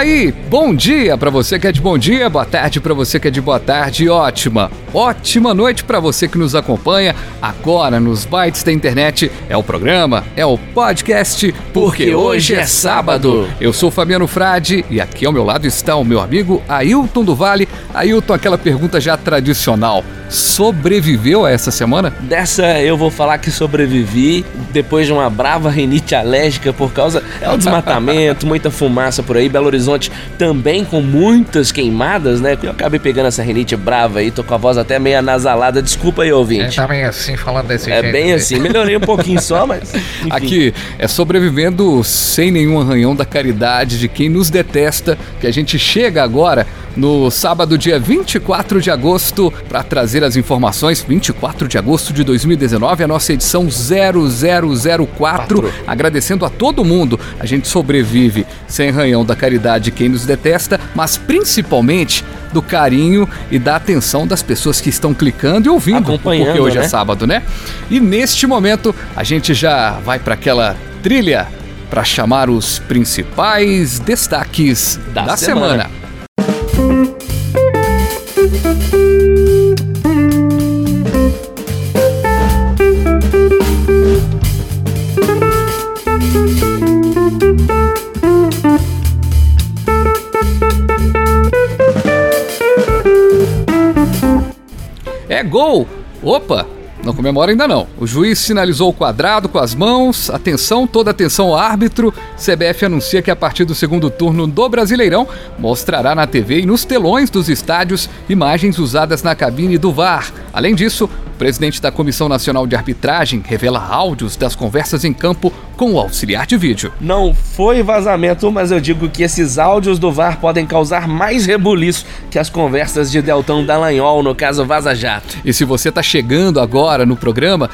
Aí, bom dia para você que é de bom dia, boa tarde para você que é de boa tarde, ótima, ótima noite para você que nos acompanha agora nos bytes da internet. É o programa, é o podcast, porque hoje é sábado. Eu sou Fabiano Frade e aqui ao meu lado está o meu amigo Ailton do Vale. Ailton, aquela pergunta já tradicional sobreviveu a essa semana? Dessa eu vou falar que sobrevivi depois de uma brava rinite alérgica por causa é o desmatamento, muita fumaça por aí, Belo Horizonte também com muitas queimadas, né? Eu acabei pegando essa rinite brava aí, tô com a voz até meio anasalada, desculpa aí, ouvinte. É, tá bem assim, falando desse é jeito. É bem assim, melhorei um pouquinho só, mas. Enfim. Aqui é sobrevivendo sem nenhum arranhão da caridade de quem nos detesta, que a gente chega agora no sábado, dia 24 de agosto, para trazer as informações. 24 de agosto de 2019, a nossa edição 0004. Quatro. Agradecendo a todo mundo. A gente sobrevive sem ranhão da caridade quem nos detesta, mas principalmente do carinho e da atenção das pessoas que estão clicando e ouvindo, porque hoje né? é sábado, né? E neste momento a gente já vai para aquela trilha para chamar os principais destaques da, da semana. semana. Gol! Opa! Não comemora ainda não. O juiz sinalizou o quadrado com as mãos. Atenção, toda atenção ao árbitro. CBF anuncia que a partir do segundo turno do Brasileirão mostrará na TV e nos telões dos estádios imagens usadas na cabine do VAR. Além disso, o presidente da Comissão Nacional de Arbitragem revela áudios das conversas em campo com o auxiliar de vídeo. Não foi vazamento, mas eu digo que esses áudios do VAR podem causar mais rebuliço que as conversas de Deltão Dallagnol no caso Vaza Jato. E se você está chegando agora no programa,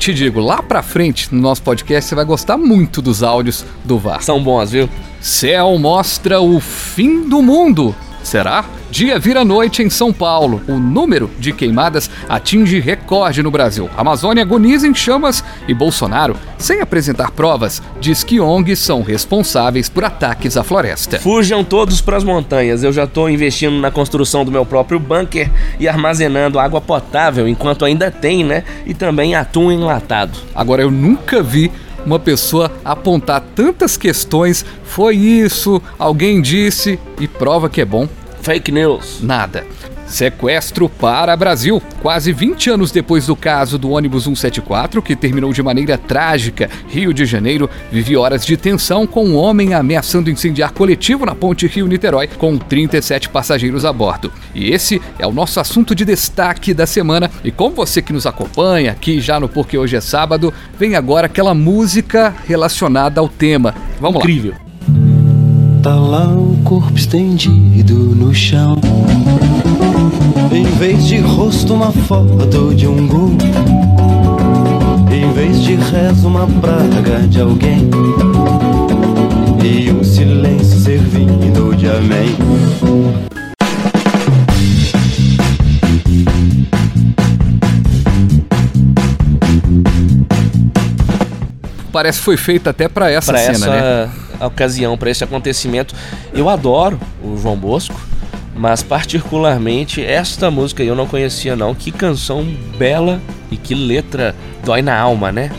te digo, lá pra frente no nosso podcast você vai gostar muito dos áudios do VAR. São bons, viu? Céu mostra o fim do mundo. Será? Dia vira noite em São Paulo. O número de queimadas atinge recorde no Brasil. A Amazônia agoniza em chamas e Bolsonaro, sem apresentar provas, diz que ONGs são responsáveis por ataques à floresta. Fujam todos para as montanhas. Eu já estou investindo na construção do meu próprio bunker e armazenando água potável enquanto ainda tem, né? E também atum enlatado. Agora eu nunca vi uma pessoa apontar tantas questões, foi isso, alguém disse e prova que é bom. Fake news. Nada. Sequestro para Brasil. Quase 20 anos depois do caso do ônibus 174, que terminou de maneira trágica, Rio de Janeiro vive horas de tensão com um homem ameaçando incendiar coletivo na ponte Rio-Niterói, com 37 passageiros a bordo. E esse é o nosso assunto de destaque da semana. E com você que nos acompanha aqui já no Porque Hoje é Sábado, vem agora aquela música relacionada ao tema. Vamos Incrível. lá. Tá lá o corpo estendido no chão. Em vez de rosto, uma foto de um gol. Em vez de rezo, uma praga de alguém. E um silêncio servindo de amém. Parece que foi feita até para essa pra cena, essa né? Ocasião, para esse acontecimento. Eu adoro o João Bosco mas particularmente esta música eu não conhecia não. Que canção bela e que letra dói na alma, né?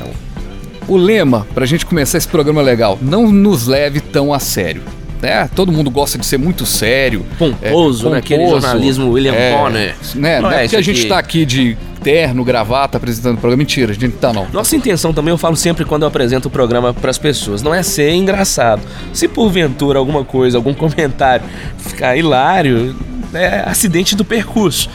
O lema, pra gente começar esse programa legal, não nos leve tão a sério. Né? Todo mundo gosta de ser muito sério. Pomposo, é, né? Aquele jornalismo William é, Bonner. Né? Não, não é, é porque a gente aqui... tá aqui de terno, gravata, apresentando o programa. Mentira, a gente tá não. Nossa intenção também, eu falo sempre quando eu apresento o programa para as pessoas, não é ser engraçado. Se porventura alguma coisa, algum comentário ficar hilário, é acidente do percurso.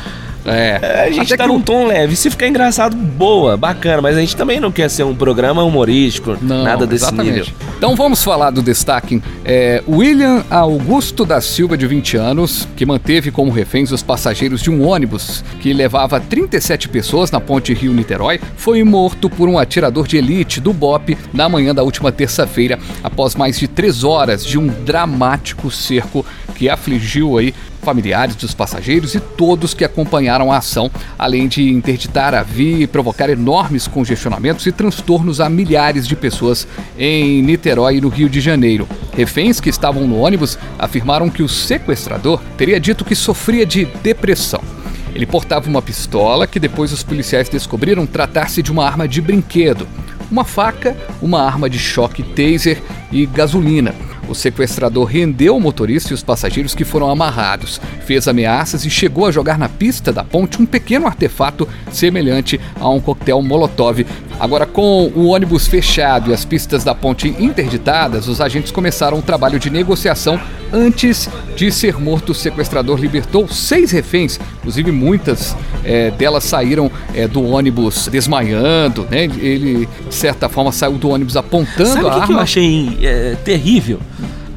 É. A gente Até tá que num tom leve. Se ficar engraçado, boa, bacana. Mas a gente também não quer ser um programa humorístico, Não, nada desse exatamente. nível. Então vamos falar do destaque. É, William Augusto da Silva, de 20 anos, que manteve como reféns os passageiros de um ônibus que levava 37 pessoas na ponte Rio-Niterói, foi morto por um atirador de elite do BOP na manhã da última terça-feira, após mais de três horas de um dramático cerco que afligiu aí familiares dos passageiros e todos que acompanharam a ação, além de interditar a via e provocar enormes congestionamentos e transtornos a milhares de pessoas em Niterói e no Rio de Janeiro. Reféns que estavam no ônibus afirmaram que o sequestrador teria dito que sofria de depressão. Ele portava uma pistola que depois os policiais descobriram tratar-se de uma arma de brinquedo, uma faca, uma arma de choque taser e gasolina. O sequestrador rendeu o motorista e os passageiros que foram amarrados, fez ameaças e chegou a jogar na pista da ponte um pequeno artefato semelhante a um coquetel Molotov. Agora, com o ônibus fechado e as pistas da ponte interditadas, os agentes começaram um trabalho de negociação antes de ser morto. O sequestrador libertou seis reféns, inclusive muitas eh, delas saíram eh, do ônibus desmaiando, né? Ele, de certa forma, saiu do ônibus apontando Sabe o a que, que eu arma. achei é, terrível?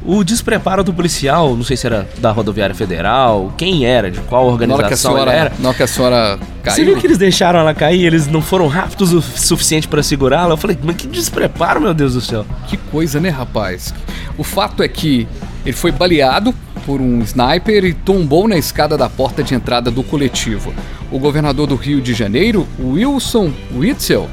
O despreparo do policial, não sei se era da rodoviária federal, quem era, de qual organização senhora, era. na hora que a senhora caiu. Você viu que eles deixaram ela cair, eles não foram rápidos o suficiente pra segurá-la? Eu falei, mas que despreparo, meu Deus do céu. Que coisa, né, rapaz? O fato é que ele foi baleado por um sniper e tombou na escada da porta de entrada do coletivo. O governador do Rio de Janeiro, Wilson Witzel,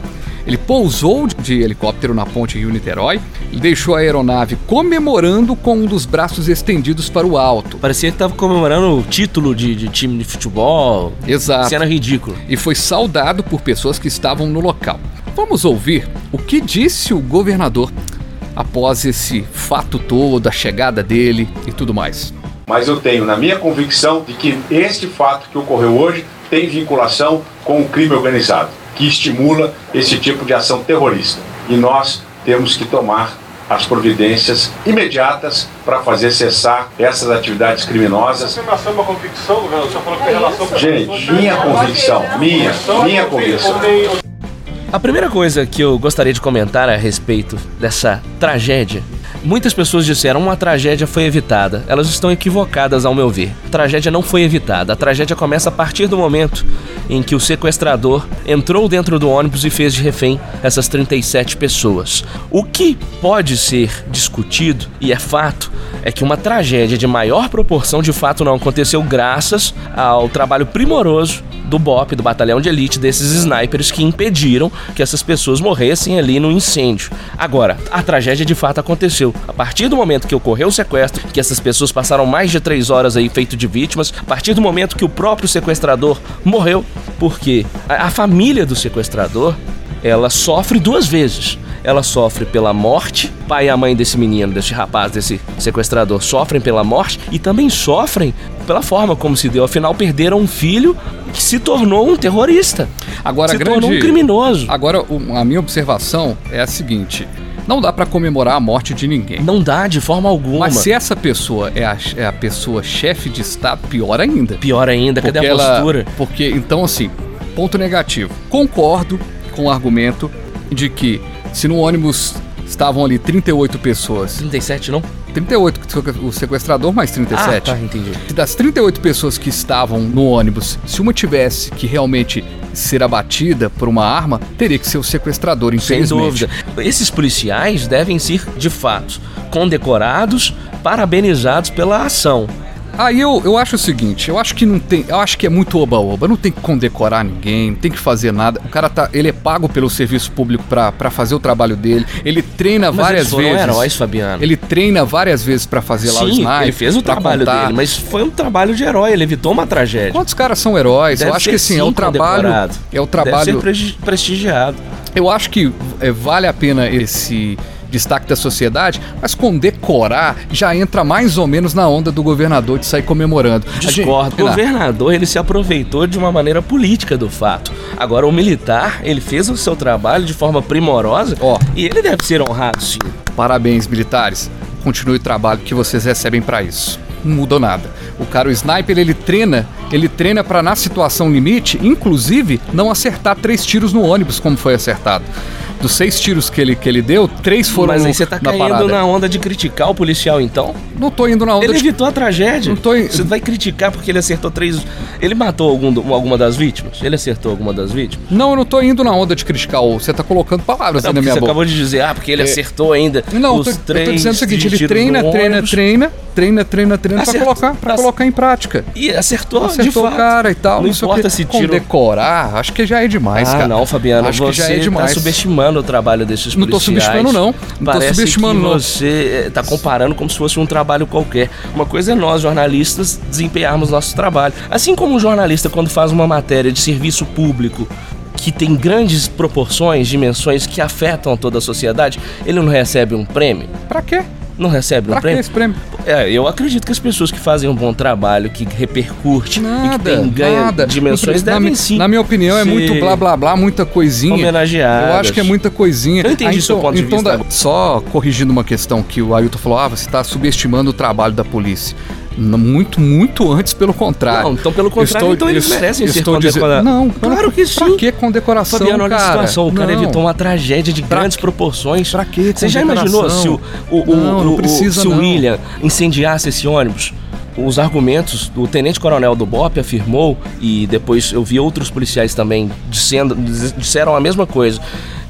ele pousou de helicóptero na ponte Rio-Niterói e deixou a aeronave comemorando com um dos braços estendidos para o alto. Parecia que tava comemorando o título de, de time de futebol. Exato. Cena ridícula. e foi saudado por pessoas que estavam no local. Vamos ouvir o que disse o governador após esse fato todo, a chegada dele e tudo mais. Mas eu tenho na minha convicção de que este fato que ocorreu hoje tem vinculação com o crime organizado, que estimula esse tipo de ação terrorista. E nós temos que tomar as providências imediatas para fazer cessar essas atividades criminosas. afirmação é uma convicção, governador? O senhor falou que tem relação com Gente, minha convicção, minha, minha convicção. A primeira coisa que eu gostaria de comentar a respeito dessa tragédia. Muitas pessoas disseram uma tragédia foi evitada. Elas estão equivocadas ao meu ver. A tragédia não foi evitada. A tragédia começa a partir do momento em que o sequestrador entrou dentro do ônibus e fez de refém essas 37 pessoas. O que pode ser discutido e é fato é que uma tragédia de maior proporção de fato não aconteceu graças ao trabalho primoroso do BOP, do batalhão de elite, desses snipers que impediram que essas pessoas morressem ali no incêndio. Agora, a tragédia de fato aconteceu. A partir do momento que ocorreu o sequestro, que essas pessoas passaram mais de três horas aí feito de vítimas, a partir do momento que o próprio sequestrador morreu, porque a, a família do sequestrador ela sofre duas vezes. Ela sofre pela morte, pai e a mãe desse menino, desse rapaz, desse sequestrador, sofrem pela morte e também sofrem pela forma como se deu. Afinal, perderam um filho que se tornou um terrorista. Agora, se grande... tornou um criminoso. Agora, a minha observação é a seguinte: não dá pra comemorar a morte de ninguém. Não dá de forma alguma. Mas se essa pessoa é a, é a pessoa chefe de Estado, pior ainda. Pior ainda, cadê a ela- postura? Porque, então, assim, ponto negativo. Concordo com o argumento de que se no ônibus estavam ali 38 pessoas, 37 não? 38 o sequestrador mais 37. Ah, tá, entendi. Das 38 pessoas que estavam no ônibus, se uma tivesse que realmente ser abatida por uma arma, teria que ser o sequestrador, Sem infelizmente. dúvida. Esses policiais devem ser, de fato, condecorados, parabenizados pela ação. Aí eu, eu acho o seguinte, eu acho que não tem, eu acho que é muito oba-oba, não tem que condecorar ninguém, não tem que fazer nada. O cara tá, ele é pago pelo serviço público pra pra fazer o trabalho dele. Ele treina Mas várias eles foram vezes. heróis, Fabiano. Ele treina várias vezes pra fazer lá o Sim, sniper. ele fez o trabalho contar. dele, mas foi um trabalho de herói, ele evitou uma tragédia. Quantos caras são heróis? Deve eu acho ser que assim, é o sim trabalho, é o Deve trabalho ser presti- prestigiado. Eu acho que é, vale a pena esse destaque da sociedade, mas condecorar já entra mais ou menos na onda do governador de sair comemorando. A gente- Discordo. O governador, ele se aproveitou de uma maneira política do fato. Agora, o militar, ele fez o seu trabalho de forma primorosa Ó. e ele deve ser honrado, sim. Parabéns, militares. Continue o trabalho que vocês recebem pra isso. não mudou nada. O cara, o sniper, ele treina, ele treina pra na situação limite, inclusive, não acertar três tiros no ônibus, como foi acertado. Dos seis tiros que ele, que ele deu, três foram Mas aí você tá na caindo parada. na onda de criticar o policial, então? Não tô indo na onda Ele de evitou a tragédia. Não tô em- Você vai criticar porque ele acertou três. Ele matou algum, alguma das vítimas? Ele acertou alguma das vítimas? Não, eu não tô indo na onda de criticar. o- Você tá colocando palavras Não, aí na minha você boca. acabou de dizer, ah, porque ele É. acertou ainda. Não, eu os tô, eu três tô dizendo o seguinte, ele treina, treina, treina, treina, treina, treina pra Acertou. colocar, pra Ace- colocar em prática. E acertou, Acertou o cara e tal. Não sei o importa se tiro. Condecorar, acho que já é demais, ah, cara. não, Fabiano, acho você que já é demais. tá subestimando o trabalho desses Não tô policiais. subestimando, não. Não tô Parece subestimando, que não. você eh, tá comparando como se fosse um trabalho qualquer. Uma coisa é nós, jornalistas, desempenharmos nosso trabalho. Assim como um jornalista, quando faz uma matéria de serviço público que tem grandes proporções, dimensões que afetam toda a sociedade, ele não recebe um prêmio? Pra quê? Não recebe um Pra que prêmio? esse prêmio? É, eu acredito que as pessoas que fazem um bom trabalho, que repercute e que Nada, tem, ganha nada. dimensões, na, devem sim. Na minha opinião, é muito blá blá blá, muita coisinha. homenageadas. Eu acho que é muita coisinha. Eu entendi Ah, seu então- ponto de então vista. dá- só corrigindo uma questão que o Ailton falou: ah, você está subestimando o trabalho da polícia. Muito, muito antes, pelo contrário. Não, então pelo contrário, então eles merecem ser estou dizendo- condecorados. Não, Claro que Pra sim. que condecoração, Fabiano, olha cara? a situação. O cara Não. evitou uma tragédia de Pra grandes quê? proporções. Pra quê Você já imaginou se o, o, o, Não, não o- precisa, se o. William incendiasse esse ônibus? Os argumentos do tenente-coronel do BOP afirmou, e depois eu vi outros policiais também dizendo, diz- disseram a mesma coisa.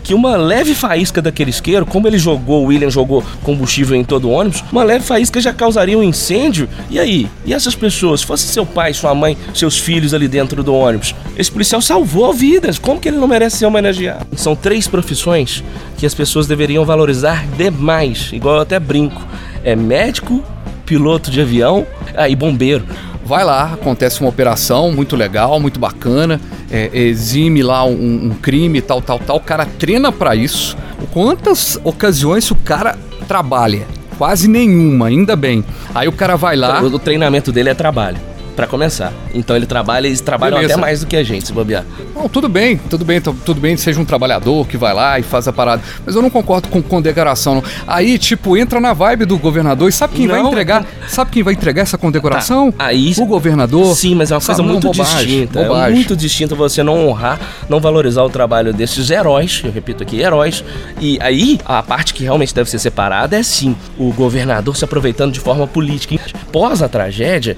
Que uma leve faísca daquele isqueiro, como ele jogou, o William jogou combustível em todo o ônibus, uma leve faísca já causaria um incêndio. E aí? E essas pessoas? Se fosse seu pai, sua mãe, seus filhos ali dentro do ônibus, esse policial salvou vidas. Como que ele não merece ser homenageado? São três profissões que as pessoas deveriam valorizar demais. Igual eu até brinco. É médico, piloto de avião ah, e bombeiro. Vai lá, acontece uma operação muito legal, muito bacana, é, exime lá um, um crime, tal, tal, tal. O cara treina pra isso. Quantas ocasiões o cara trabalha? Quase nenhuma, ainda bem. Aí o cara vai lá. O, o treinamento dele é trabalho. Pra começar. Então ele trabalha, eles trabalham Beleza. até mais do que a gente, se bobear. Não, tudo bem, tudo bem, tu- tudo bem, seja um trabalhador que vai lá e faz a parada. Mas eu não concordo com condecoração. Não. Aí, tipo, entra na vibe do governador e sabe quem vai Não, entregar? Sabe quem vai entregar essa condecoração? Tá, aí- o governador. Sim, mas é uma coisa Sabe, não, muito bobagem, distinta. É bobagem. muito distinta você não honrar, não valorizar o trabalho desses heróis, eu repito aqui, heróis. E aí, a parte que realmente deve ser separada é sim o governador se aproveitando de forma política. Pós a tragédia,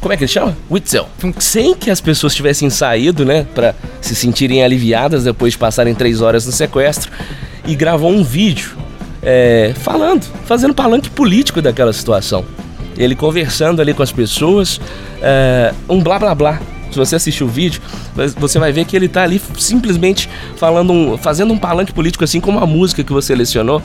como é que ele chama? Witzel. Sem que as pessoas tivessem saído, né, pra se sentirem aliviadas depois de passarem três horas no sequestro, e gravou um vídeo é, falando, fazendo palanque político daquela situação. Ele conversando ali com as pessoas, é, um blá blá blá. Se você assistir o vídeo, você vai ver que ele tá ali simplesmente falando um, fazendo um palanque político assim como a música que você selecionou.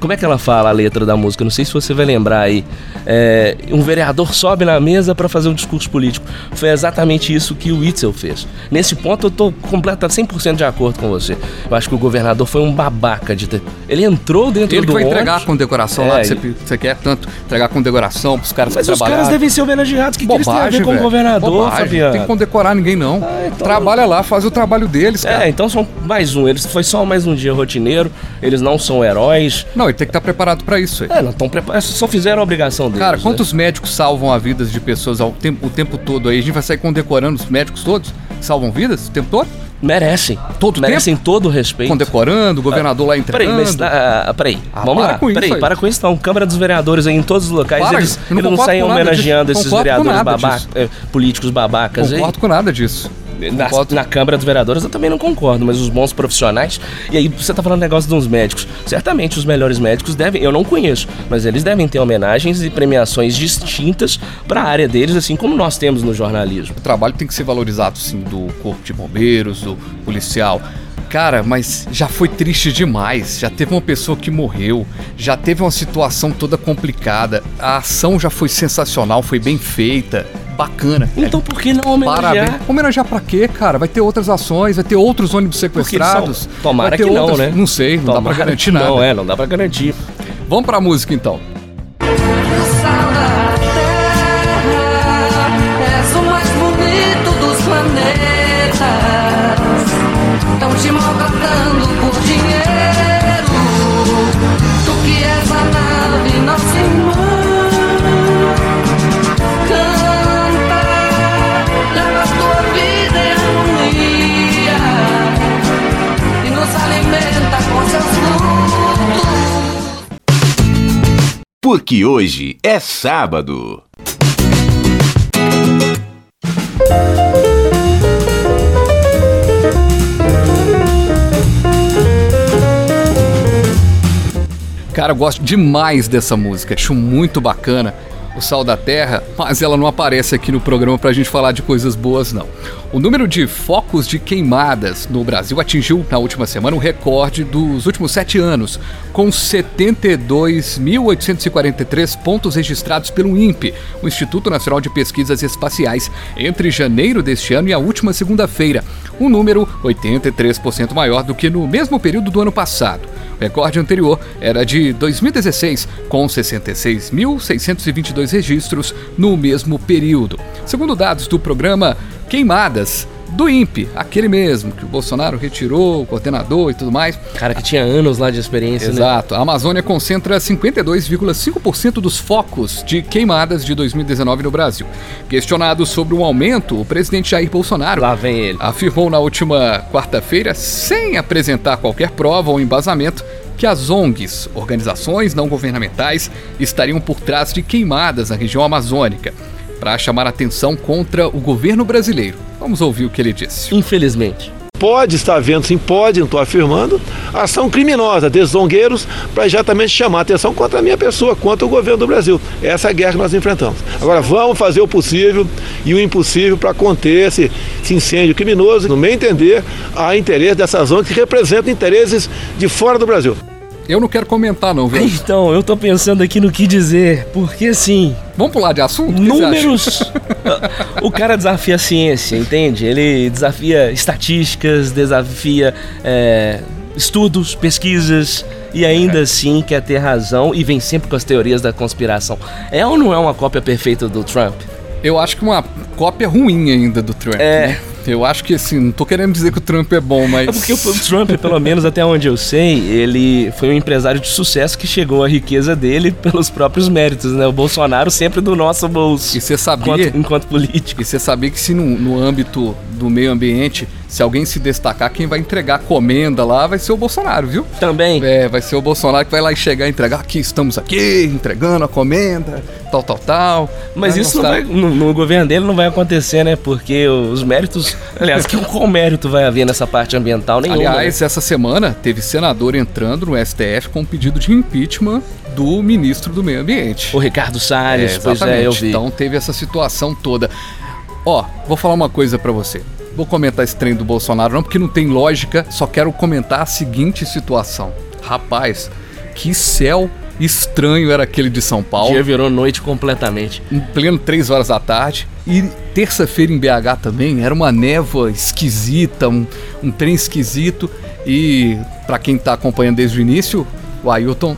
Como é que ela fala a letra da música? Não sei se você vai lembrar aí. É, um vereador sobe na mesa para fazer um discurso político. Foi exatamente isso que o Witzel fez. Nesse ponto eu tô completa 100% de acordo com você. Eu acho que o governador foi um babaca de ter. Ele entrou dentro Ele do vai entregar a ônibus, condecoração É, lá que você, você quer tanto entregar a condecoração pros caras Mas que os caras devem ser homenageados. O que, que eles têm a ver Bobagem, com o governador, Bobagem. Fabiano? Tem que condecorar ninguém, não. Ah, então- Trabalha lá, faz o trabalho deles, cara. É, então são mais um. Eles foi só mais um dia rotineiro. Eles não são heróis. Não, ele tem que estar preparado pra isso aí. É, não estão preparados. Só fizeram a obrigação deles. Cara, né? quantos médicos salvam a vida de pessoas ao tempo, o tempo todo aí? A gente vai sair condecorando os médicos todos que salvam vidas o tempo todo? Merecem. Todo Merecem todo o respeito. Condecorando, o governador lá Peraí, entregando. mas ah, peraí, Ah, vamos para lá. com isso peraí, aí. para com isso não. Câmara dos Vereadores aí em todos os locais, Para, eles, não eles não saem homenageando disso. esses Concordo vereadores disso. eh, políticos babacas aí. Concordo com nada disso. Na, na Câmara dos Vereadores eu também não concordo, mas os bons profissionais. E aí você tá falando negócio dos médicos. Certamente os melhores médicos devem, eu não conheço, mas eles devem ter homenagens e premiações distintas para a área deles, assim como nós temos no jornalismo. O trabalho tem que ser valorizado, sim, do corpo de bombeiros, do policial. Cara, mas já foi triste demais. Já teve uma pessoa que morreu, já teve uma situação toda complicada. A ação já foi sensacional, foi bem feita, bacana. Então por que não homenagear? Parabéns. Homenagear pra quê, cara? Vai ter outras ações, vai ter outros ônibus sequestrados. são- Tomara que não, né? Não sei, não dá Tomara pra garantir nada. Não, é, não dá pra garantir. Vamos pra música então. Porque hoje é sábado. Cara, eu gosto demais dessa música, acho muito bacana o Sal da Terra, mas ela não aparece aqui no programa pra gente falar de coisas boas, não. O número de focos de queimadas no Brasil atingiu na última semana o recorde dos últimos sete anos, com 72.843 pontos registrados pelo INPE, o Instituto Nacional de Pesquisas Espaciais, entre janeiro deste ano e a última segunda-feira, um número 83% maior do que no mesmo período do ano passado. Recorde anterior era de 2016, com 66.622 registros no mesmo período. Segundo dados do programa Queimadas, do INPE, aquele mesmo, que o Bolsonaro retirou, o coordenador e tudo mais. Cara que tinha anos lá de experiência, né? Exato. A Amazônia concentra 52,5% dos focos de queimadas de 2019 no Brasil. Questionado sobre o aumento, o presidente Jair Bolsonaro Lá vem ele. afirmou na última quarta-feira, sem apresentar qualquer prova ou embasamento, que as ONGs, organizações não governamentais, estariam por trás de queimadas na região amazônica, para chamar atenção contra o governo brasileiro. Vamos ouvir o que ele disse. Infelizmente. Pode estar havendo, sim, pode, não estou afirmando, ação criminosa desses zongueiros para exatamente chamar a atenção contra a minha pessoa, contra o governo do Brasil. Essa é a guerra que nós enfrentamos. Agora vamos fazer o possível e o impossível para conter esse, esse incêndio criminoso. No meu entender, há interesse dessas ONGs que representam interesses de fora do Brasil. Eu não quero comentar não, viu? Então, eu tô pensando aqui no que dizer, porque assim, Vamos pular de assunto? Números. o cara desafia a ciência, entende? Ele desafia estatísticas, desafia é, estudos, pesquisas. E ainda assim quer ter razão e vem sempre com as teorias da conspiração. É ou não é uma cópia perfeita do Trump? Eu acho que uma cópia ruim ainda do Trump. É. né? Eu acho que assim, não tô querendo dizer que o Trump é bom, mas. É porque o Trump, pelo menos até onde eu sei, ele foi um empresário de sucesso que chegou à riqueza dele pelos próprios méritos, né? O Bolsonaro sempre do nosso bolso. E você sabia. Enquanto, enquanto político. E você sabia que se no, no âmbito do meio ambiente, se alguém se destacar, quem vai entregar a comenda lá vai ser o Bolsonaro, viu? Também. É, vai ser o Bolsonaro que vai lá e chegar e entregar. Aqui estamos aqui, entregando a comenda, tal, tal, tal. Mas Vai isso não vai- no, no governo dele não vai acontecer, né? Porque os méritos. Aliás, que qual mérito vai haver nessa parte ambiental? Nenhuma. Aliás, essa semana teve senador entrando no STF com um pedido de impeachment do ministro do Meio Ambiente. O Ricardo Salles, É, pois é, eu vi. Então teve essa situação toda. Ó, vou falar uma coisa pra você. Vou comentar esse trem do Bolsonaro não porque não tem lógica, só quero comentar a seguinte situação. Rapaz, que céu estranho era aquele de São O Paulo. dia virou noite completamente. Em pleno 3 horas da tarde. E terça-feira em BH também era uma névoa esquisita, um, um trem esquisito. E pra quem tá acompanhando desde o início, o Ailton,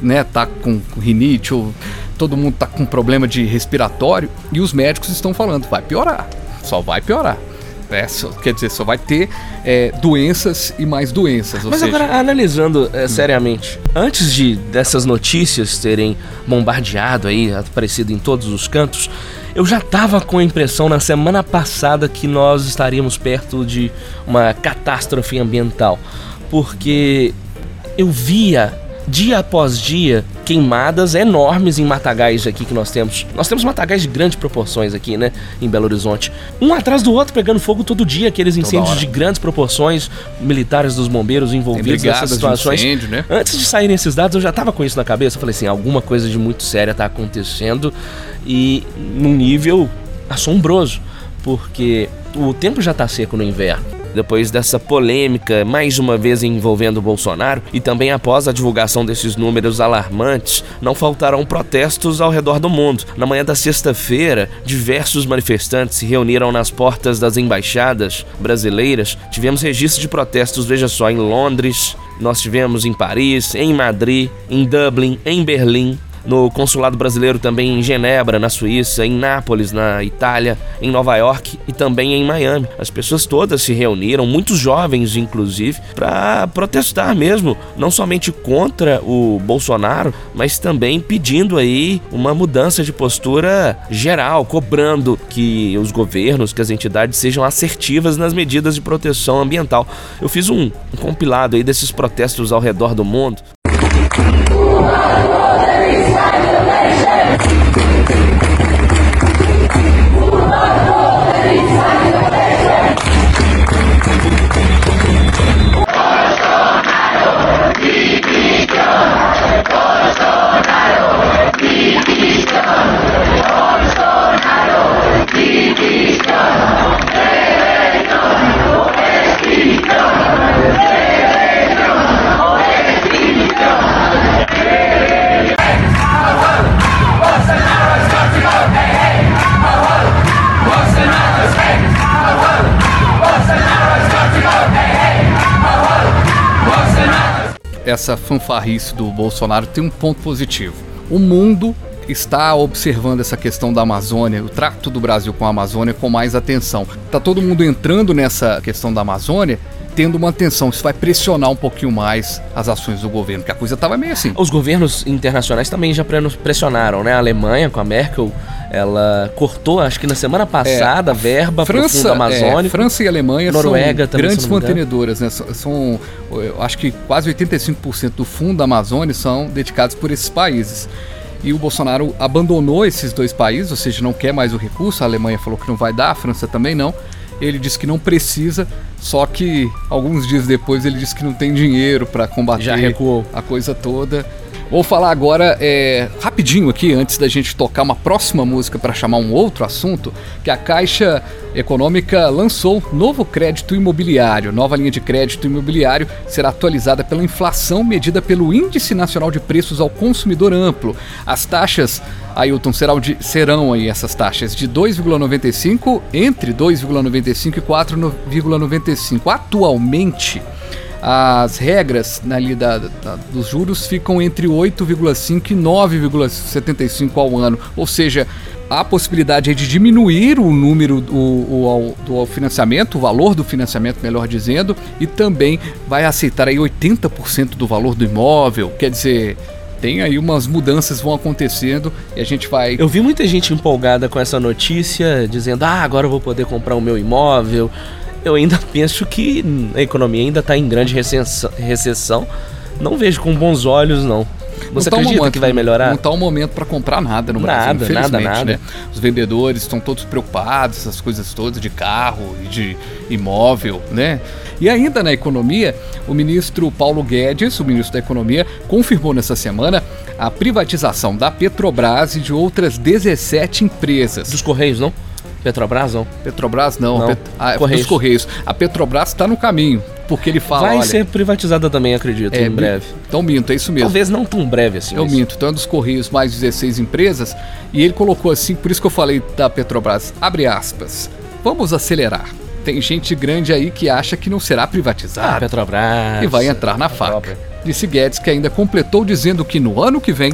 né, tá com, com rinite, ou todo mundo tá com problema de respiratório. E os médicos estão falando, vai piorar, só vai piorar. É, só- quer dizer, só vai ter é, doenças e mais doenças. Mas seja, agora, analisando eh, seriamente, antes de dessas notícias terem bombardeado aí, aparecido em todos os cantos, eu já tava com a impressão na semana passada que nós estaríamos perto de uma catástrofe ambiental. Porque eu via dia após dia queimadas enormes em matagais aqui que nós temos. Nós temos matagais de grandes proporções aqui, né, em Belo Horizonte. Um atrás do outro pegando fogo todo dia, aqueles incêndios de grandes proporções, militares dos bombeiros envolvidos nessas situações. incêndio, né? Antes de saírem esses dados, eu já tava com isso na cabeça. Eu falei assim, alguma coisa de muito séria tá acontecendo e num nível assombroso, porque o tempo já tá seco no inverno. Depois dessa polêmica, mais uma vez envolvendo Bolsonaro, e também após a divulgação desses números alarmantes, não faltarão protestos ao redor do mundo. Na manhã da sexta-feira, diversos manifestantes se reuniram nas portas das embaixadas brasileiras. Tivemos registro de protestos, veja só, em Londres, nós tivemos em Paris, em Madrid, em Dublin, em Berlim, no consulado brasileiro também em Genebra, na Suíça, em Nápoles, na Itália, em Nova York e também em Miami. As pessoas todas se reuniram, muitos jovens inclusive, para protestar mesmo, não somente contra o Bolsonaro, mas também pedindo aí uma mudança de postura geral, cobrando que os governos, que as entidades sejam assertivas nas medidas de proteção ambiental. Eu fiz um, um compilado aí desses protestos ao redor do mundo. Essa fanfarrice do Bolsonaro tem um ponto positivo. O mundo está observando essa questão da Amazônia, o trato do Brasil com a Amazônia com mais atenção. Tá todo mundo entrando nessa questão da Amazônia tendo uma atenção. Isso vai pressionar um pouquinho mais as ações do governo, que a coisa tava meio assim. Os governos internacionais também já pre- pressionaram, né? A Alemanha, com a Merkel, ela cortou, acho que na semana passada, a verba para o Fundo é, Amazônico. França e Alemanha Noruega são também, grandes mantenedoras, né? São, são, acho que quase 85% do fundo da Amazônia são dedicados por esses países. E o Bolsonaro abandonou esses dois países, ou seja, não quer mais o recurso. A Alemanha falou que não vai dar, a França também não. Ele disse que não precisa, só que alguns dias depois ele disse que não tem dinheiro para combater Já recuou. a coisa toda. Vou falar agora é, rapidinho aqui, antes da gente tocar uma próxima música para chamar um outro assunto, que a Caixa Econômica lançou novo crédito imobiliário. Nova linha de crédito imobiliário será atualizada pela inflação medida pelo Índice Nacional de Preços ao Consumidor Amplo. As taxas, Ailton, serão, de, serão aí essas taxas de 2,95 entre 2,95 e 4,95. Atualmente, as regras ali da, da- dos juros ficam entre 8,5 e 9,75 ao ano. Ou seja, há a possibilidade de diminuir o número do, o- do financiamento, o valor do financiamento, melhor dizendo, e também vai aceitar aí 80% do valor do imóvel. Quer dizer, tem aí umas mudanças vão acontecendo e a gente vai Eu vi muita gente empolgada com essa notícia, dizendo: ah, agora eu vou poder comprar o meu imóvel. Eu ainda penso que a economia ainda está em grande recessão. Não vejo com bons olhos, não. Você Não tá um acredita momento- que vai melhorar? Não está o momento para comprar nada no Brasil, Nada, nada, infelizmente, nada. né? Os vendedores estão todos preocupados, essas coisas todas de carro e de imóvel, né? E ainda na economia, o ministro Paulo Guedes, o ministro da Economia, confirmou nessa semana a privatização da Petrobras e de outras 17 empresas. Dos Correios, não? Petrobras, não? Petrobras não, Não, Pet- ah, Correios. dos Correios. A Petrobras está no caminho, porque ele fala, vai olha, ser privatizada também, acredito, é, em breve. Então minto, é isso mesmo. Talvez não tão breve assim. Eu mas- minto, então é dos Correios mais 16 empresas. E ele colocou assim, por isso que eu falei da Petrobras, abre aspas, vamos acelerar. Tem gente grande aí que acha que não será Ah, privatizada Petrobras. e vai entrar na faca. Disse Guedes que ainda completou dizendo que no ano que vem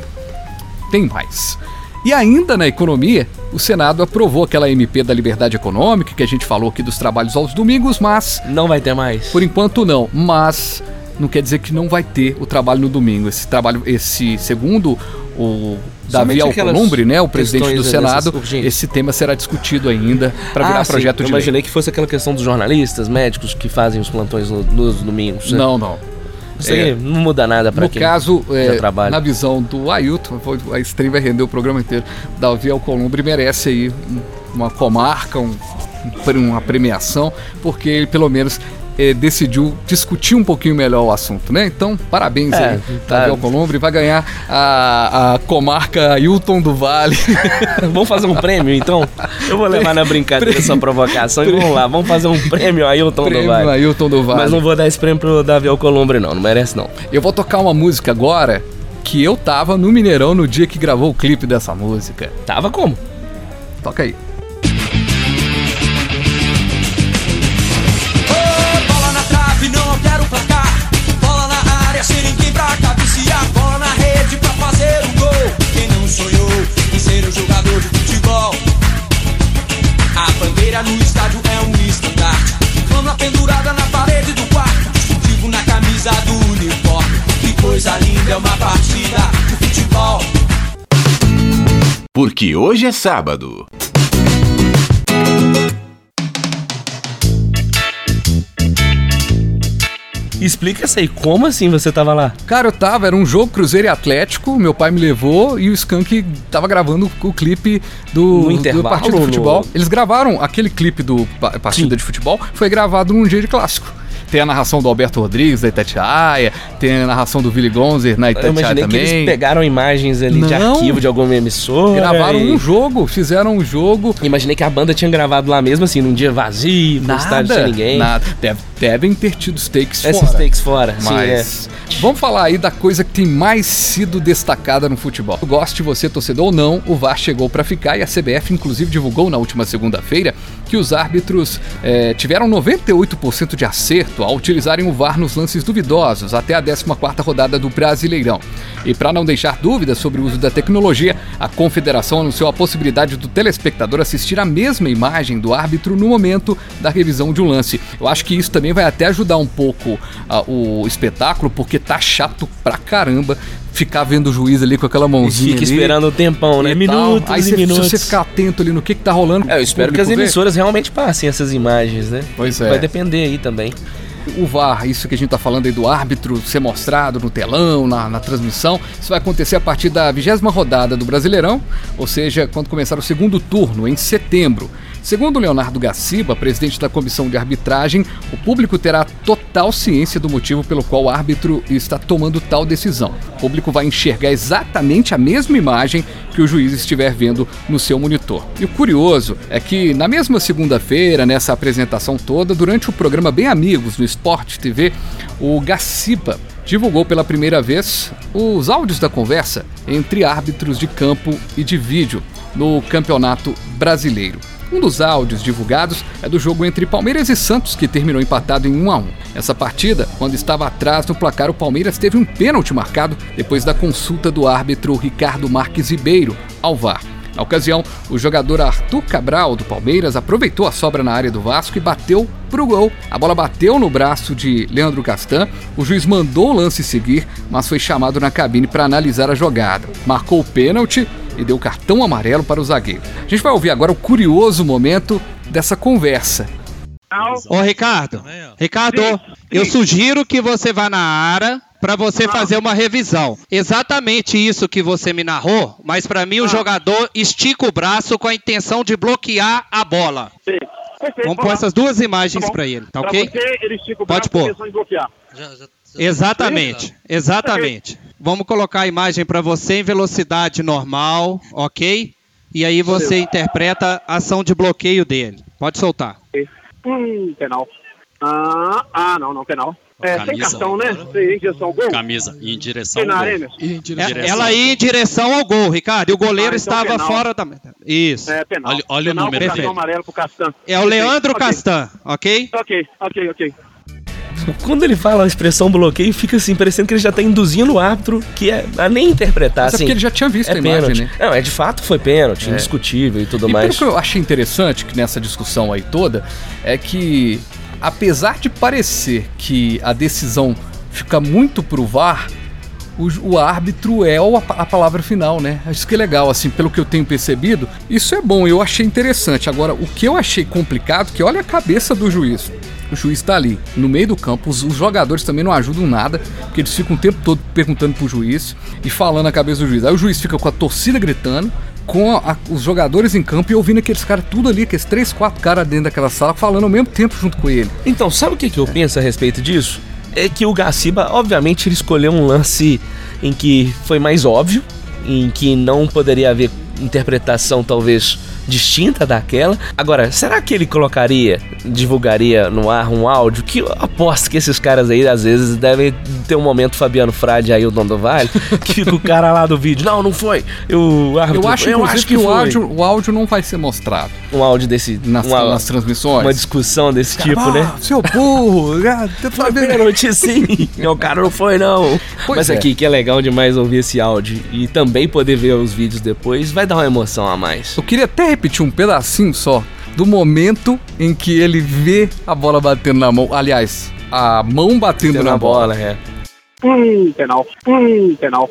tem mais. E ainda na economia, o Senado aprovou aquela MP da liberdade econômica que a gente falou aqui dos trabalhos aos domingos, mas Não vai ter mais. por enquanto não, mas não quer dizer que não vai ter o trabalho no domingo. Esse trabalho, esse segundo o Davi Alcolumbre, né, o presidente do Senado, urgentes. esse tema será discutido ainda para virar Ah, sim, projeto eu de lei. imaginei que fosse aquela questão dos jornalistas, médicos que fazem os plantões no- nos domingos. né? Não, não. Isso aí é. não muda nada No quem caso, é, trabalha. na visão do Ailton, a stream vai render o programa inteiro. Davi Alcolumbre merece aí um- uma comarca, um- uma premiação, porque ele pelo menos é, decidiu discutir um pouquinho melhor o assunto, né? Então, parabéns É, aí, tá. Davi Alcolumbre, vai ganhar a, a comarca Ailton do Vale. Vamos fazer um prêmio, então? Eu vou levar na brincadeira essa provocação e vamos lá, vamos fazer um prêmio Ailton do Prêmio Vale. Ailton do Vale. Mas não vou dar esse prêmio pro Davi Alcolumbre, não, não merece não. Eu vou tocar uma música agora que eu tava no Mineirão no dia que gravou o clipe dessa música. Tava como? Toca aí. Porque hoje é sábado. Explica isso aí, como assim você tava lá? Cara, eu tava, era um jogo Cruzeiro e Atlético, meu pai me levou e o Skank tava gravando o clipe do, do partido de no- futebol. Eles gravaram aquele clipe do pa- partida Sim. de futebol, foi gravado num dia de clássico. Tem a narração do Alberto Rodrigues, da Itatiaia, tem a narração do Willy Gonzer na Eu Itatiaia imaginei que eles também. pegaram imagens ali de Não. arquivo de alguma emissora. Gravaram e- um jogo, fizeram um jogo. Imaginei que a banda tinha gravado lá mesmo, assim, num dia vazio, no estádio sem ninguém. Nada. Deve- devem ter tido os takes Esses fora. takes fora, sim, é. Mas vamos falar aí da coisa que tem mais sido destacada no futebol. Goste você, torcedor ou não, o VAR chegou para ficar e a CBF inclusive divulgou na última segunda-feira que os árbitros eh, tiveram 98% de acerto ao utilizarem o VAR nos lances duvidosos até a 14ª rodada do Brasileirão. E para não deixar dúvidas sobre o uso da tecnologia, a Confederação anunciou a possibilidade do telespectador assistir a mesma imagem do árbitro no momento da revisão de um lance. Eu acho que isso também vai até ajudar um pouco ah, o espetáculo, porque tá chato pra caramba ficar vendo o juiz ali com aquela mãozinha. Fica ali esperando um tempão, né? e. Minutos Aí e você, minutos. se você ficar atento ali no que, que tá rolando. É, eu espero que as vê. emissoras realmente passem essas imagens, né? Pois é. Vai depender aí também. O VAR, isso que a gente tá falando aí do árbitro ser mostrado no telão, na, na transmissão, isso vai acontecer a partir da vigésima rodada do Brasileirão, ou seja, quando começar o segundo turno, em setembro. Segundo Leonardo Gaciba, presidente da comissão de arbitragem, o público terá total ciência do motivo pelo qual o árbitro está tomando tal decisão. O público vai enxergar exatamente a mesma imagem que o juiz estiver vendo no seu monitor. E o curioso é que na mesma segunda-feira, nessa apresentação toda, durante o programa Bem Amigos no Sport TV, o Gaciba divulgou pela primeira vez os áudios da conversa entre árbitros de campo e de vídeo no Campeonato Brasileiro. Um dos áudios divulgados é do jogo entre Palmeiras e Santos, que terminou empatado em 1 a 1. Essa partida, quando estava atrás no placar, o Palmeiras teve um pênalti marcado depois da consulta do árbitro Ricardo Marques Ribeiro ao VAR. Na ocasião, o jogador Arthur Cabral, do Palmeiras, aproveitou a sobra na área do Vasco e bateu pro gol. A bola bateu no braço de Leandro Castan, o juiz mandou o lance seguir, mas foi chamado na cabine para analisar a jogada. Marcou o pênalti e deu cartão amarelo para o zagueiro. A gente vai ouvir agora o curioso momento dessa conversa. Ô Ricardo, Ricardo, eu sugiro que você vá na área para você fazer uma revisão. Exatamente isso que você me narrou, mas para mim o jogador estica o braço com a intenção de bloquear a bola. Vamos pôr essas duas imagens para ele, tá ok? você, ele estica o Pode braço com a pôr. intenção de bloquear. Exatamente, exatamente. Vamos colocar a imagem para você em velocidade normal, ok? E aí você interpreta a ação de bloqueio dele. Pode soltar. Hum, penal. Ah, ah, não, não, penal. É, sem Camisa. cartão, né? Sem direção, gol. Camisa em direção ao arena? gol. É- Ela ia em direção ao gol, Ricardo, e o goleiro Ah, então estava penal. fora da. Isso. É, penal. Olha- olha o penal número, cartão perfeito. amarelo pro Castan. É o Leandro Ok, Castan, ok? Ok, ok, ok. Quando ele fala a expressão bloqueio, fica assim, parecendo que ele já tá induzindo o árbitro que é a nem interpretar, Mas é assim. porque ele já tinha visto é a imagem, pênalti. né? Não, é de fato foi pênalti, É. indiscutível e tudo E mais. pelo que eu achei interessante que nessa discussão aí toda é que, apesar de parecer que a decisão fica muito pro VAR, o, o árbitro é o- a palavra final, né? Isso que é legal, assim, pelo que eu tenho percebido, isso é bom, eu achei interessante. Agora, o que eu achei complicado, que olha a cabeça do juiz. O juiz tá ali, no meio do campo, os, jogadores também não ajudam nada, porque eles ficam o tempo todo perguntando pro juiz e falando a cabeça do juiz. Aí o juiz fica com a torcida gritando, com a- os jogadores em campo e ouvindo aqueles caras tudo ali, aqueles três, quatro caras dentro daquela sala, falando ao mesmo tempo junto com ele. Então, sabe o que, que eu penso a respeito disso? É que o Gaciba, obviamente, ele escolheu um lance em que foi mais óbvio, em que não poderia haver interpretação talvez distinta daquela. Agora, será que ele colocaria, divulgaria no ar um áudio? Que eu aposto que esses caras aí às vezes devem ter um momento Fabiano Frade aí, o Dom do Vale, que fica o cara lá do vídeo. Não, não foi. Eu, Eu acho, inclusive, que, o, foi." áudio, o áudio não vai ser mostrado Um áudio desse. nas, uma, nas transmissões. uma discussão desse tipo, ah, né? Seu burro! ah, tá sabendo? pênalti sim. o cara não foi, não. Pois Mas é. aqui que é legal demais ouvir esse áudio e também poder ver os vídeos depois, vai dar uma emoção a mais. Eu queria até repetir um pedacinho só do momento em que ele vê a bola batendo na mão. Aliás, a mão batendo Tendo na na bola. bola, é. Hum, penal. Hum, penal.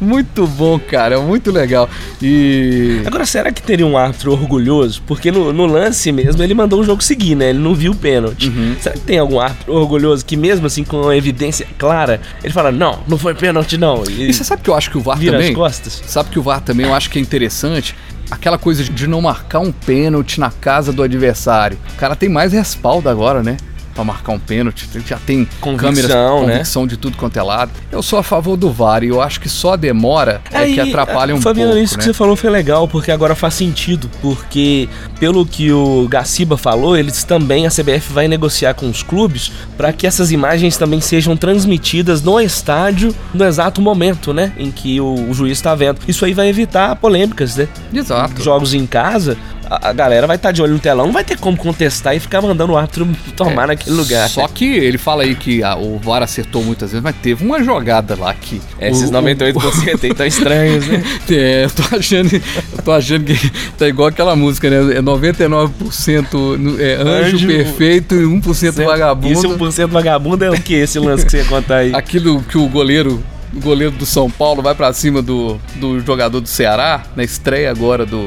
Muito bom, cara. Muito legal. E. Agora, será que teria um árbitro orgulhoso? Porque no, no lance mesmo ele mandou o jogo seguir, né? Ele não viu o pênalti. Uhum. Será que tem algum árbitro orgulhoso que, mesmo assim, com uma evidência clara, ele fala: Não, não foi pênalti, não. E, E você sabe que eu acho que o VAR vira também. as costas? Sabe que o VAR também eu acho que é interessante. Aquela coisa de não marcar um pênalti na casa do adversário. O cara tem mais respaldo agora, né? Pra marcar um pênalti. Já tem Convicção, câmeras, né? convicção de tudo quanto é lado. Eu sou a favor do VAR e eu acho que só a demora é que atrapalha um Fabiano, pouco. isso que né? você falou foi legal, porque agora faz sentido. Porque, pelo que o Gaciba falou, eles também, a CBF vai negociar com os clubes para que essas imagens também sejam transmitidas no estádio no exato momento, né? Em que o, o juiz está vendo. Isso aí vai evitar polêmicas, né? Exato. Jogos em casa, a, a galera vai estar de olho no telão, não vai ter como contestar e ficar mandando o árbitro tomar naquele lugar. É, Só que ele fala aí que a- o VAR acertou muitas vezes, mas teve uma jogada lá que. Esses o- 98% aí tão estranhos, né? É, eu tô achando, eu tô achando que tá igual aquela música, né? É 99% no- é, anjo, Anjo- perfeito e 1% vagabundo. Esse 1% vagabundo é o que esse lance que você ia contar aí? Aquilo que o goleiro, o goleiro do São Paulo vai pra cima do, do jogador do Ceará, na estreia agora do.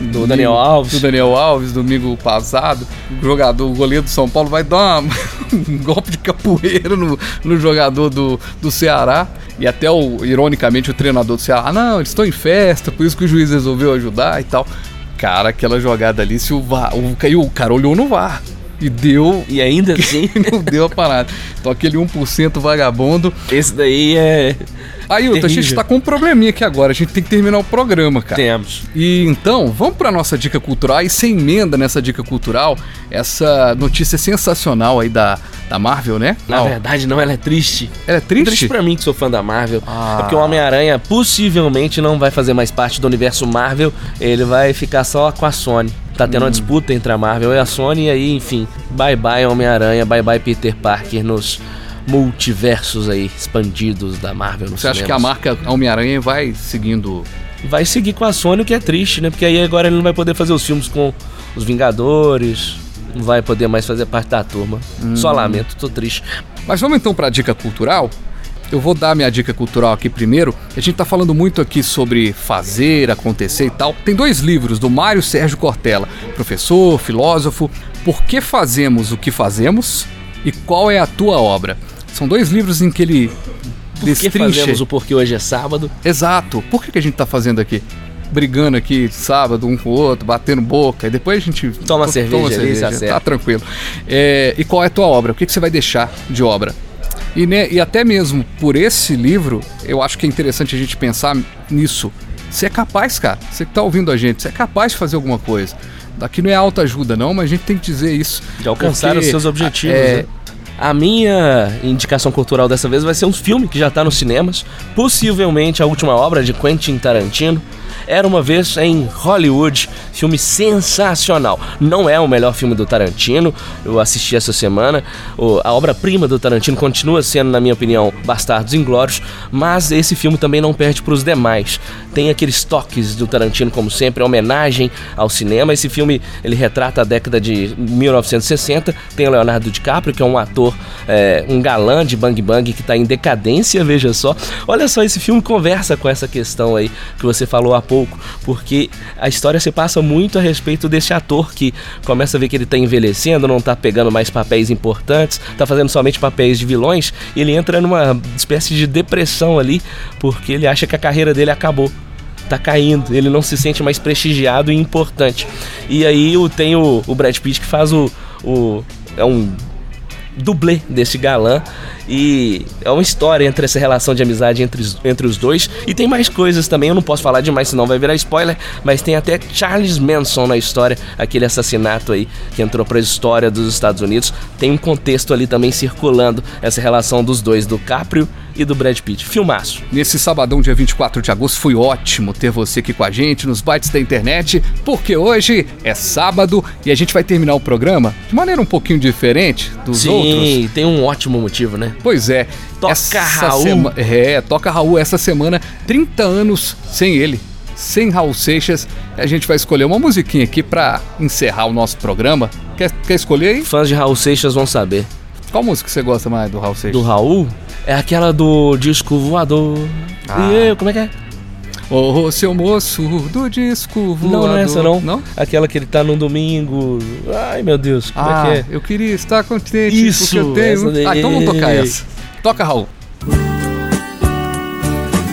Do Daniel Alves. Do Daniel Alves, domingo passado. O jogador, o goleiro do São Paulo vai dar uma- um golpe de capoeira no, no jogador do, do Ceará. E até, o, ironicamente, o treinador do Ceará, ah, não, eles estão em festa, por isso que o juiz resolveu ajudar e tal. Cara, aquela jogada ali, se o VAR. O, o cara olhou no VAR. E deu. E ainda assim. não deu a parada. Então aquele 1% vagabundo. Esse daí é. Ailton, a gente terrível. tá com um probleminha aqui agora. A gente tem que terminar o programa, cara. Temos. E então, vamos pra nossa dica cultural. E sem emenda nessa dica cultural, essa notícia sensacional aí da, da Marvel, né? Na verdade, não, ela é triste. Ela é triste? Triste pra mim que sou fã da Marvel. Ah. É porque o Homem-Aranha possivelmente não vai fazer mais parte do universo Marvel. Ele vai ficar só com a Sony. Tá tendo uma Hum. disputa entre a Marvel e a Sony. E aí, enfim, bye bye Homem-Aranha, bye bye Peter Parker nos multiversos aí expandidos da Marvel no Você acha que a marca Homem-Aranha vai seguindo. Vai seguir com a Sony, o que é triste, né? Porque aí agora ele não vai poder fazer os filmes com os Vingadores. Não vai poder mais fazer parte da turma. Hum. Só lamento, tô triste. Mas vamos então pra dica cultural? Eu vou dar minha dica cultural aqui primeiro. A gente tá falando muito aqui sobre fazer, acontecer e tal. Tem dois livros do Mário Sérgio Cortella, professor, filósofo. Por que fazemos o que fazemos e qual é a tua obra? São dois livros em que ele Por que fazemos o porquê hoje é sábado? Exato. Por que, que a gente tá fazendo aqui? Brigando aqui sábado um com o outro, batendo boca, e depois a gente Toma cerveja ali, se acerta. tá tranquilo. É, e qual é a tua obra? O que, que você vai deixar de obra? E, né, e até mesmo por esse livro, eu acho que é interessante a gente pensar nisso. Você é capaz, cara. Você que tá ouvindo a gente, você é capaz de fazer alguma coisa. Daqui não é autoajuda, não, mas a gente tem que dizer isso. De alcançar Porque, os seus objetivos. é, né? A minha indicação cultural dessa vez vai ser um filme que já tá nos cinemas, possivelmente a última obra de Quentin Tarantino. Era uma vez em Hollywood, filme sensacional. Não é o melhor filme do Tarantino, eu assisti essa semana. A obra-prima do Tarantino continua sendo, na minha opinião, Bastardos Inglórios, mas esse filme também não perde para os demais. Tem aqueles toques do Tarantino, como sempre, homenagem ao cinema. Esse filme ele retrata a década de 1960. Tem o Leonardo DiCaprio, que é um ator, é, um galã de Bang Bang que está em decadência, veja só. Olha só, esse filme conversa com essa questão aí que você falou há pouco, porque a história se passa muito a respeito desse ator que começa a ver que ele tá envelhecendo, não tá pegando mais papéis importantes, tá fazendo somente papéis de vilões, e ele entra numa espécie de depressão ali, porque ele acha que a carreira dele acabou. Tá caindo, ele não se sente mais prestigiado e importante. E aí tem o, o Brad Pitt que faz o, o. É um dublê desse galã. E é uma história entre essa relação de amizade entre, os- entre os dois. E tem mais coisas também, eu não posso falar demais, senão vai virar spoiler. Mas tem até Charles Manson na história, aquele assassinato aí que entrou pra história dos Estados Unidos. Tem um contexto ali também circulando essa relação dos dois, do Caprio e do Brad Pitt. Filmaço. Nesse sabadão, dia 24 de agosto, foi ótimo ter você aqui com a gente nos bytes da internet, porque hoje é sábado e a gente vai terminar o programa de maneira um pouquinho diferente dos Sim, outros. tem um ótimo motivo, né? Pois é. Toca Raul. sema- É, toca Raul essa semana, 30 anos sem ele. Sem Raul Seixas, a gente vai escolher uma musiquinha aqui pra encerrar o nosso programa. Quer, quer escolher aí? Fãs de Raul Seixas vão saber. Qual música você gosta mais do Raul Seixas? Do Raul é aquela do disco voador. Ah. E eu, como é que é? Ô, seu moço do disco voador. Não, não é essa não. Não? Aquela que ele tá num domingo. Ai, meu Deus, como ah, é que é? eu queria estar contente Isso, porque eu tenho... essa daí. Ah, então vamos tocar essa. Toca, Raul.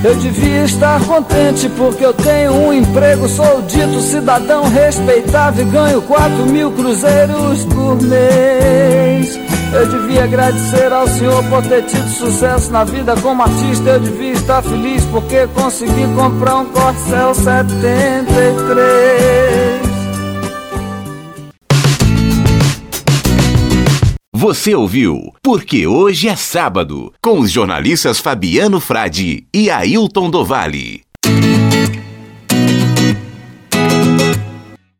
Eu devia estar contente porque eu tenho um emprego, sou dito cidadão respeitável e ganho 4 mil cruzeiros por mês. Eu devia agradecer ao Senhor por ter tido sucesso na vida como artista. Eu devia estar feliz porque consegui comprar um Corcel 73. Você ouviu Porque Hoje é Sábado, com os jornalistas Fabiano Frade e Ailton Dovale.